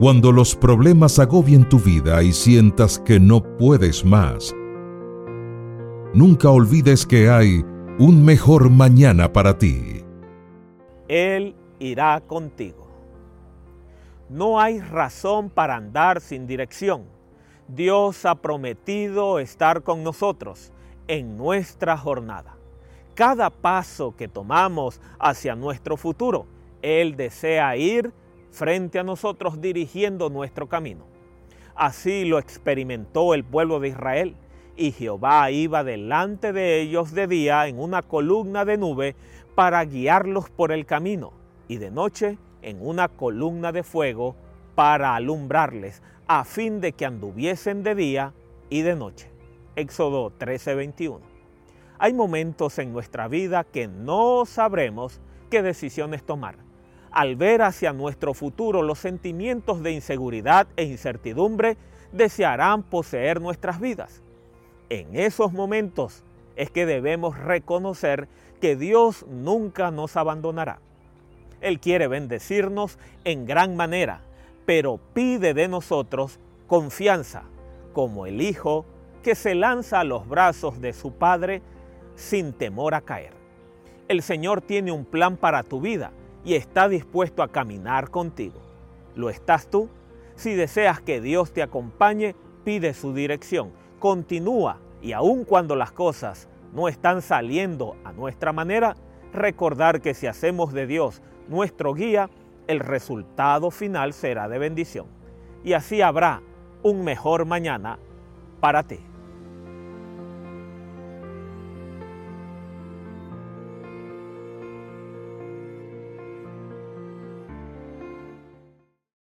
Cuando los problemas agobien tu vida y sientas que no puedes más, nunca olvides que hay un mejor mañana para ti. Él irá contigo. No hay razón para andar sin dirección. Dios ha prometido estar con nosotros en nuestra jornada. Cada paso que tomamos hacia nuestro futuro, Él desea ir frente a nosotros dirigiendo nuestro camino. Así lo experimentó el pueblo de Israel y Jehová iba delante de ellos de día en una columna de nube para guiarlos por el camino y de noche en una columna de fuego para alumbrarles a fin de que anduviesen de día y de noche. Éxodo 13:21. Hay momentos en nuestra vida que no sabremos qué decisiones tomar al ver hacia nuestro futuro los sentimientos de inseguridad e incertidumbre, desearán poseer nuestras vidas. En esos momentos es que debemos reconocer que Dios nunca nos abandonará. Él quiere bendecirnos en gran manera, pero pide de nosotros confianza, como el Hijo que se lanza a los brazos de su Padre sin temor a caer. El Señor tiene un plan para tu vida y está dispuesto a caminar contigo. ¿Lo estás tú? Si deseas que Dios te acompañe, pide su dirección. Continúa y aun cuando las cosas no están saliendo a nuestra manera, recordar que si hacemos de Dios nuestro guía, el resultado final será de bendición. Y así habrá un mejor mañana para ti.